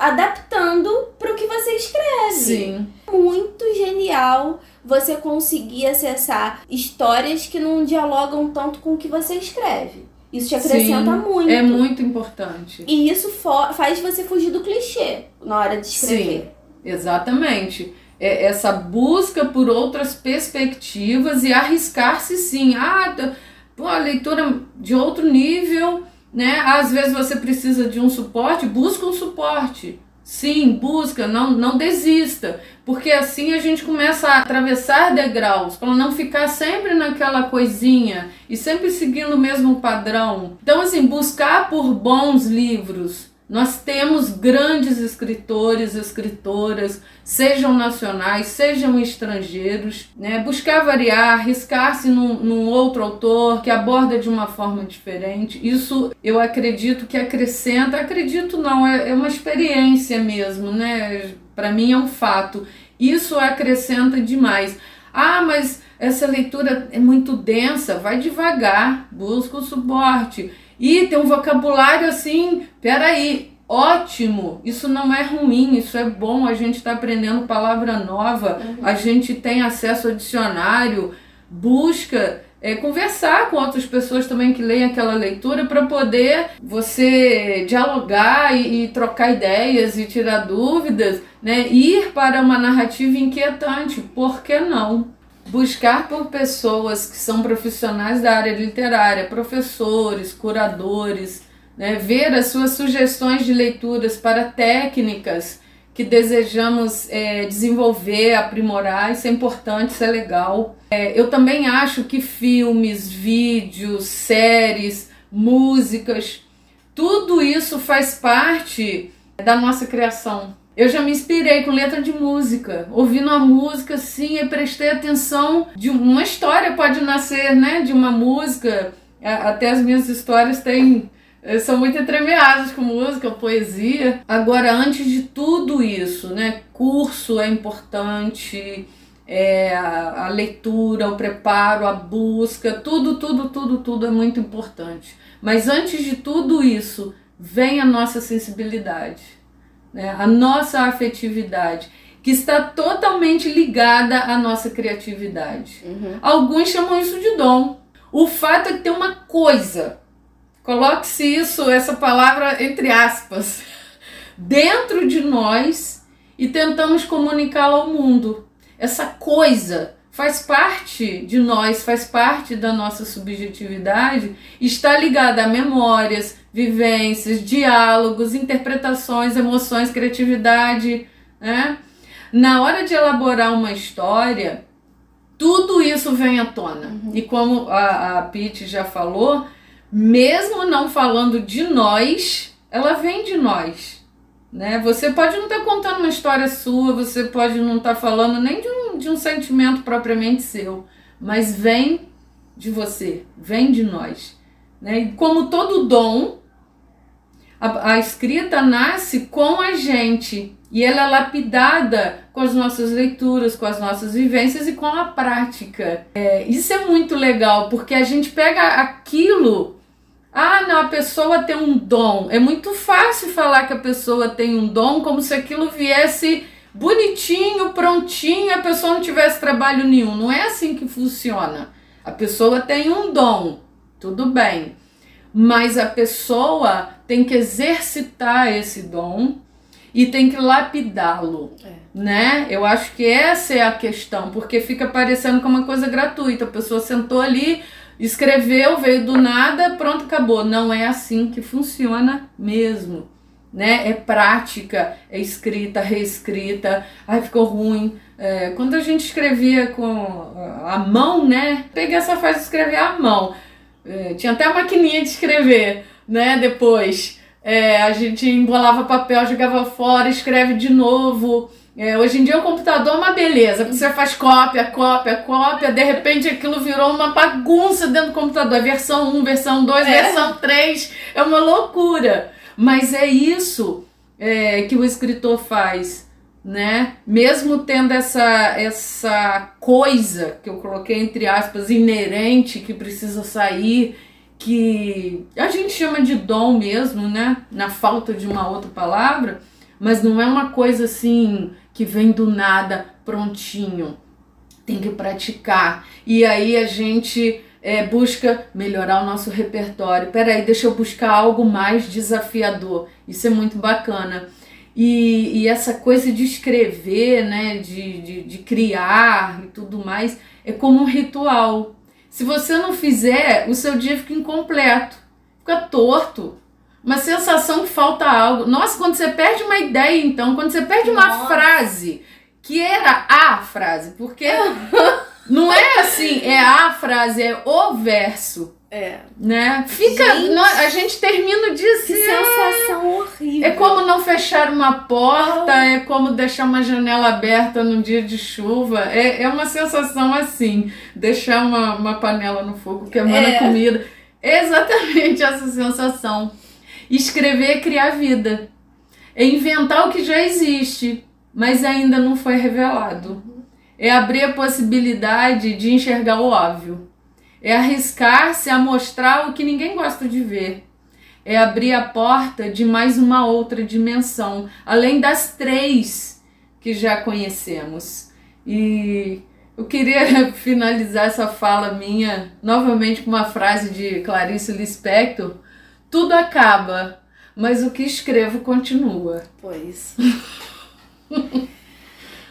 [SPEAKER 1] adaptando pro que você escreve.
[SPEAKER 2] Sim.
[SPEAKER 1] Muito genial você conseguir acessar histórias que não dialogam tanto com o que você escreve. Isso te acrescenta
[SPEAKER 2] Sim,
[SPEAKER 1] muito.
[SPEAKER 2] É muito importante.
[SPEAKER 1] E isso faz você fugir do clichê na hora de escrever.
[SPEAKER 2] Sim, exatamente. É essa busca por outras perspectivas e arriscar-se sim. Ah, a leitura de outro nível, né? Às vezes você precisa de um suporte, busca um suporte. Sim, busca, não, não desista, porque assim a gente começa a atravessar degraus para não ficar sempre naquela coisinha e sempre seguindo o mesmo padrão. Então, assim, buscar por bons livros. Nós temos grandes escritores, escritoras, sejam nacionais, sejam estrangeiros, né? Buscar variar, arriscar-se num, num outro autor que aborda de uma forma diferente. Isso eu acredito que acrescenta, acredito não, é, é uma experiência mesmo, né? Para mim é um fato. Isso acrescenta demais. Ah, mas essa leitura é muito densa, vai devagar, busca o suporte. E tem um vocabulário assim, peraí, ótimo, isso não é ruim, isso é bom, a gente está aprendendo palavra nova, a gente tem acesso ao dicionário, busca é, conversar com outras pessoas também que leem aquela leitura para poder você dialogar e, e trocar ideias e tirar dúvidas, né? Ir para uma narrativa inquietante, por que não? Buscar por pessoas que são profissionais da área literária, professores, curadores, né, ver as suas sugestões de leituras para técnicas que desejamos é, desenvolver, aprimorar, isso é importante, isso é legal. É, eu também acho que filmes, vídeos, séries, músicas, tudo isso faz parte da nossa criação. Eu já me inspirei com letra de música, ouvindo a música assim, e prestei atenção de uma história pode nascer, né, de uma música. Até as minhas histórias têm são muito entremeadas com música, poesia. Agora, antes de tudo isso, né, curso é importante, é, a, a leitura, o preparo, a busca, tudo, tudo, tudo, tudo é muito importante. Mas antes de tudo isso, vem a nossa sensibilidade né, a nossa afetividade, que está totalmente ligada à nossa criatividade.
[SPEAKER 1] Uhum.
[SPEAKER 2] Alguns chamam isso de dom. O fato é que tem uma coisa, coloque-se isso, essa palavra entre aspas, dentro de nós e tentamos comunicá-la ao mundo. Essa coisa faz parte de nós, faz parte da nossa subjetividade, está ligada a memórias, vivências, diálogos, interpretações, emoções, criatividade, né? Na hora de elaborar uma história, tudo isso vem à tona.
[SPEAKER 1] Uhum.
[SPEAKER 2] E como a, a Pete já falou, mesmo não falando de nós, ela vem de nós. Né? Você pode não estar contando uma história sua, você pode não estar falando nem de um, de um sentimento propriamente seu, mas vem de você, vem de nós. Né? E como todo dom, a, a escrita nasce com a gente e ela é lapidada com as nossas leituras, com as nossas vivências e com a prática. É, isso é muito legal, porque a gente pega aquilo. Ah, não, a pessoa tem um dom. É muito fácil falar que a pessoa tem um dom como se aquilo viesse bonitinho, prontinho, a pessoa não tivesse trabalho nenhum. Não é assim que funciona. A pessoa tem um dom, tudo bem. Mas a pessoa tem que exercitar esse dom e tem que lapidá-lo, é. né? Eu acho que essa é a questão, porque fica parecendo como uma coisa gratuita. A pessoa sentou ali, escreveu, veio do nada, pronto, acabou. Não é assim que funciona mesmo, né? É prática, é escrita, reescrita. Ai, ficou ruim. É, quando a gente escrevia com a mão, né? Peguei essa fase de escrever à mão. É, tinha até a maquininha de escrever, né? Depois. É, a gente embolava papel, jogava fora, escreve de novo. É, hoje em dia o computador é uma beleza, você faz cópia, cópia, cópia, de repente aquilo virou uma bagunça dentro do computador. É versão 1, versão 2, é. versão 3, é uma loucura. Mas é isso é, que o escritor faz, né? Mesmo tendo essa, essa coisa que eu coloquei entre aspas, inerente, que precisa sair que a gente chama de dom mesmo, né? Na falta de uma outra palavra, mas não é uma coisa assim que vem do nada prontinho. Tem que praticar. E aí a gente é, busca melhorar o nosso repertório. Peraí, deixa eu buscar algo mais desafiador. Isso é muito bacana. E, e essa coisa de escrever, né, de, de, de criar e tudo mais, é como um ritual se você não fizer, o seu dia fica incompleto, fica torto. Uma sensação que falta algo. Nossa, quando você perde uma ideia, então, quando você perde uma Nossa. frase que era a frase, porque não é assim, é a frase, é o verso.
[SPEAKER 1] É.
[SPEAKER 2] Né? Fica. Gente, a gente termina o dia
[SPEAKER 1] assim. Que sensação é, horrível.
[SPEAKER 2] É como não fechar uma porta, oh. é como deixar uma janela aberta num dia de chuva. É, é uma sensação assim. Deixar uma, uma panela no fogo queimando é. a comida. É exatamente essa sensação. Escrever é criar vida. É inventar o que já existe, mas ainda não foi revelado. É abrir a possibilidade de enxergar o óbvio. É arriscar-se a mostrar o que ninguém gosta de ver. É abrir a porta de mais uma outra dimensão, além das três que já conhecemos. E eu queria finalizar essa fala minha novamente com uma frase de Clarice Lispector: Tudo acaba, mas o que escrevo continua.
[SPEAKER 1] Pois.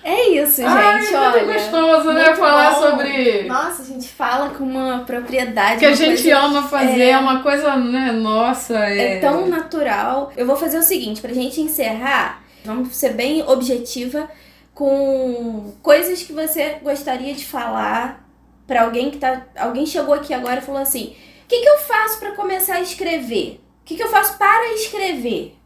[SPEAKER 1] É isso, gente. Ai,
[SPEAKER 2] é muito gostoso, né? Falar bom. sobre.
[SPEAKER 1] Nossa, a gente fala com uma propriedade.
[SPEAKER 2] Que a gente coisa... ama fazer, é... é uma coisa, né? Nossa,
[SPEAKER 1] é... é tão natural. Eu vou fazer o seguinte, pra gente encerrar, vamos ser bem objetiva com coisas que você gostaria de falar para alguém que tá. Alguém chegou aqui agora e falou assim: o que, que eu faço para começar a escrever? O que, que eu faço para escrever?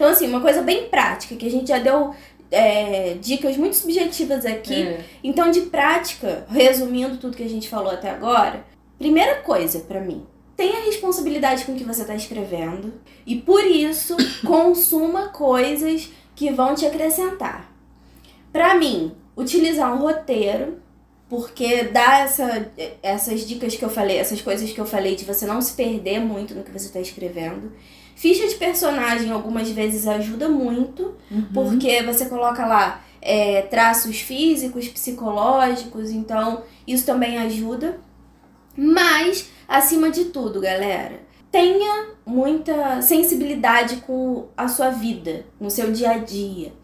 [SPEAKER 1] Então, assim, uma coisa bem prática, que a gente já deu é, dicas muito subjetivas aqui. É. Então, de prática, resumindo tudo que a gente falou até agora, primeira coisa para mim, tenha responsabilidade com o que você está escrevendo e por isso consuma coisas que vão te acrescentar. Para mim, utilizar um roteiro, porque dá essa, essas dicas que eu falei, essas coisas que eu falei de você não se perder muito no que você está escrevendo. Ficha de personagem algumas vezes ajuda muito, uhum. porque você coloca lá é, traços físicos, psicológicos, então isso também ajuda. Mas, acima de tudo, galera, tenha muita sensibilidade com a sua vida, no seu dia a dia.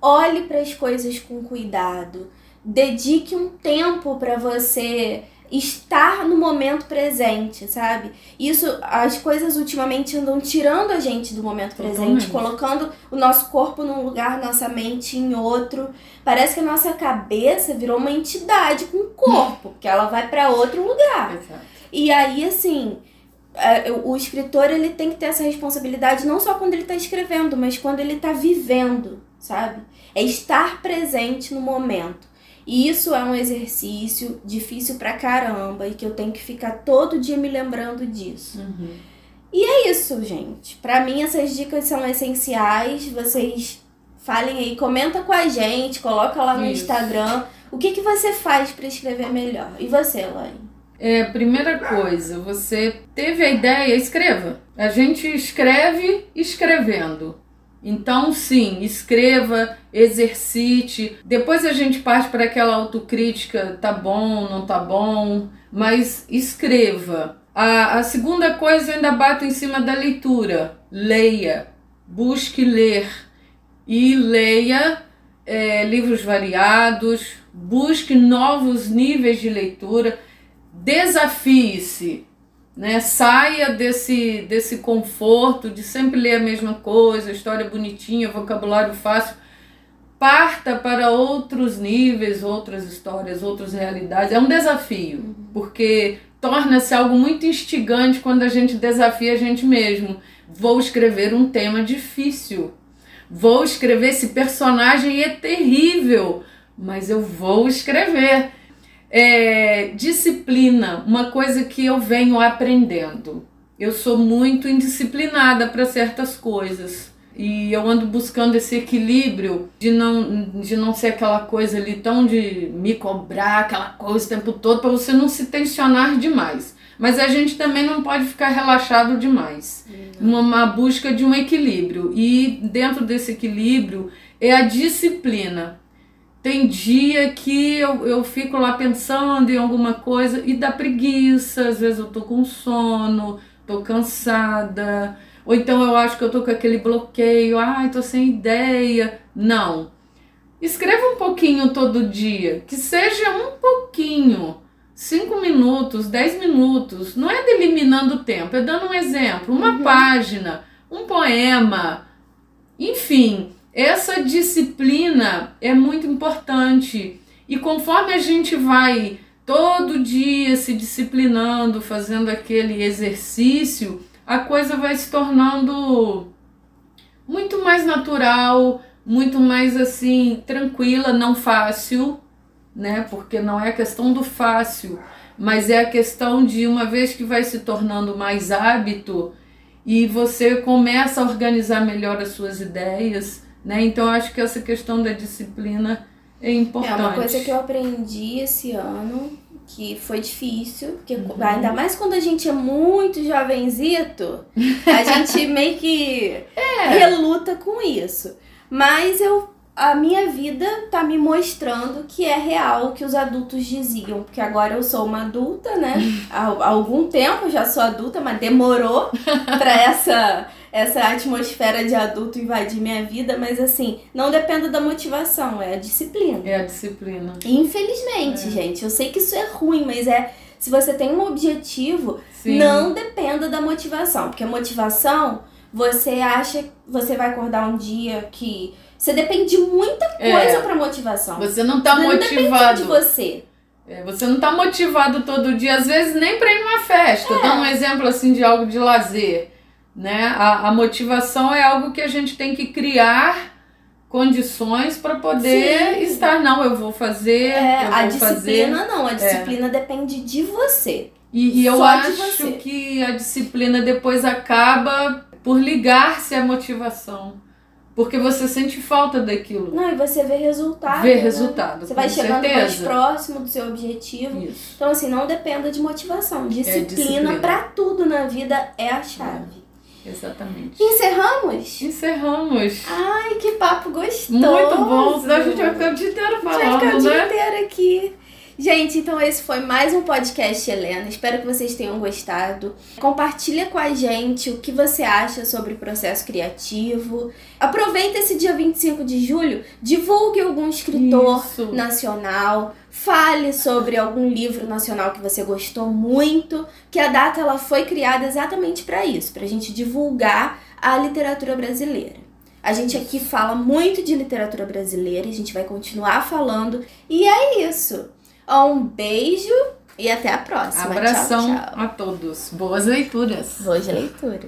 [SPEAKER 1] Olhe para as coisas com cuidado. Dedique um tempo para você estar no momento presente, sabe? Isso, as coisas ultimamente andam tirando a gente do momento presente, Totalmente. colocando o nosso corpo num lugar, nossa mente em outro. Parece que a nossa cabeça virou uma entidade com o corpo, que ela vai para outro lugar. Exato. E aí, assim, é, o escritor ele tem que ter essa responsabilidade não só quando ele está escrevendo, mas quando ele está vivendo, sabe? É estar presente no momento. E isso é um exercício difícil pra caramba e que eu tenho que ficar todo dia me lembrando disso. Uhum. E é isso, gente. Para mim essas dicas são essenciais. Vocês falem aí, comenta com a gente, coloca lá no isso. Instagram o que, que você faz para escrever melhor. E você, Elaine?
[SPEAKER 2] É, primeira coisa, você teve a ideia, escreva. A gente escreve escrevendo. Então, sim, escreva, exercite. Depois a gente parte para aquela autocrítica, tá bom, não tá bom, mas escreva. A, a segunda coisa, ainda bato em cima da leitura. Leia, busque ler e leia é, livros variados, busque novos níveis de leitura, desafie-se, né? saia desse, desse conforto de sempre ler a mesma coisa, história bonitinha, vocabulário fácil. Parta para outros níveis, outras histórias, outras realidades. É um desafio, uhum. porque torna-se algo muito instigante quando a gente desafia a gente mesmo. Vou escrever um tema difícil. Vou escrever esse personagem é terrível, mas eu vou escrever. É, disciplina, uma coisa que eu venho aprendendo. Eu sou muito indisciplinada para certas coisas. E eu ando buscando esse equilíbrio de não, de não ser aquela coisa ali tão de me cobrar, aquela coisa o tempo todo, para você não se tensionar demais. Mas a gente também não pode ficar relaxado demais. Uma, uma busca de um equilíbrio. E dentro desse equilíbrio é a disciplina. Tem dia que eu, eu fico lá pensando em alguma coisa e dá preguiça, às vezes eu tô com sono, tô cansada, ou então eu acho que eu tô com aquele bloqueio, ai, tô sem ideia. Não. Escreva um pouquinho todo dia, que seja um pouquinho. cinco minutos, dez minutos. Não é eliminando o tempo, é dando um exemplo, uma uhum. página, um poema. Enfim, essa disciplina é muito importante. E conforme a gente vai todo dia se disciplinando, fazendo aquele exercício, a coisa vai se tornando muito mais natural, muito mais assim, tranquila, não fácil, né? Porque não é a questão do fácil, mas é a questão de uma vez que vai se tornando mais hábito e você começa a organizar melhor as suas ideias, né? Então acho que essa questão da disciplina é importante.
[SPEAKER 1] É uma coisa que eu aprendi esse ano que foi difícil, porque uhum. ainda mais quando a gente é muito jovenzito, a gente meio que é. reluta com isso. Mas eu a minha vida tá me mostrando que é real o que os adultos diziam, porque agora eu sou uma adulta, né? Há, há algum tempo já sou adulta, mas demorou para essa essa atmosfera de adulto invadir minha vida, mas assim, não depende da motivação, é a disciplina.
[SPEAKER 2] É a disciplina.
[SPEAKER 1] Infelizmente, é. gente, eu sei que isso é ruim, mas é se você tem um objetivo, Sim. não dependa da motivação, porque a motivação, você acha, você vai acordar um dia que você depende de muita é. coisa é. para motivação.
[SPEAKER 2] Você não tá você motivado.
[SPEAKER 1] Não de você.
[SPEAKER 2] É, você não tá motivado todo dia, às vezes nem para ir numa festa. É. Dando um exemplo assim de algo de lazer. Né? A, a motivação é algo que a gente tem que criar condições para poder Sim. estar. Não, eu vou fazer. É,
[SPEAKER 1] eu
[SPEAKER 2] vou
[SPEAKER 1] a disciplina fazer. não, a disciplina é. depende de você.
[SPEAKER 2] E, e eu acho que a disciplina depois acaba por ligar-se à motivação. Porque você sente falta daquilo.
[SPEAKER 1] Não, e você vê resultado.
[SPEAKER 2] Vê né? resultado.
[SPEAKER 1] Você vai chegando certeza. mais próximo do seu objetivo. Isso. Então, assim, não dependa de motivação. Disciplina, é disciplina. para tudo na vida é a chave.
[SPEAKER 2] Exatamente.
[SPEAKER 1] Encerramos?
[SPEAKER 2] Encerramos.
[SPEAKER 1] Ai, que papo gostoso.
[SPEAKER 2] Muito bom. Senão a gente vai ficar o dia inteiro falando,
[SPEAKER 1] vai ficar
[SPEAKER 2] o
[SPEAKER 1] dia né? inteiro aqui. Gente, então esse foi mais um podcast Helena. Espero que vocês tenham gostado. Compartilha com a gente o que você acha sobre o processo criativo. Aproveita esse dia 25 de julho, divulgue algum escritor Isso. nacional, fale sobre algum livro nacional que você gostou muito, que a data ela foi criada exatamente para isso, para a gente divulgar a literatura brasileira. A gente aqui fala muito de literatura brasileira, a gente vai continuar falando. E é isso. Um beijo e até a próxima.
[SPEAKER 2] Abração
[SPEAKER 1] tchau, tchau.
[SPEAKER 2] a todos. Boas leituras.
[SPEAKER 1] Boas leituras.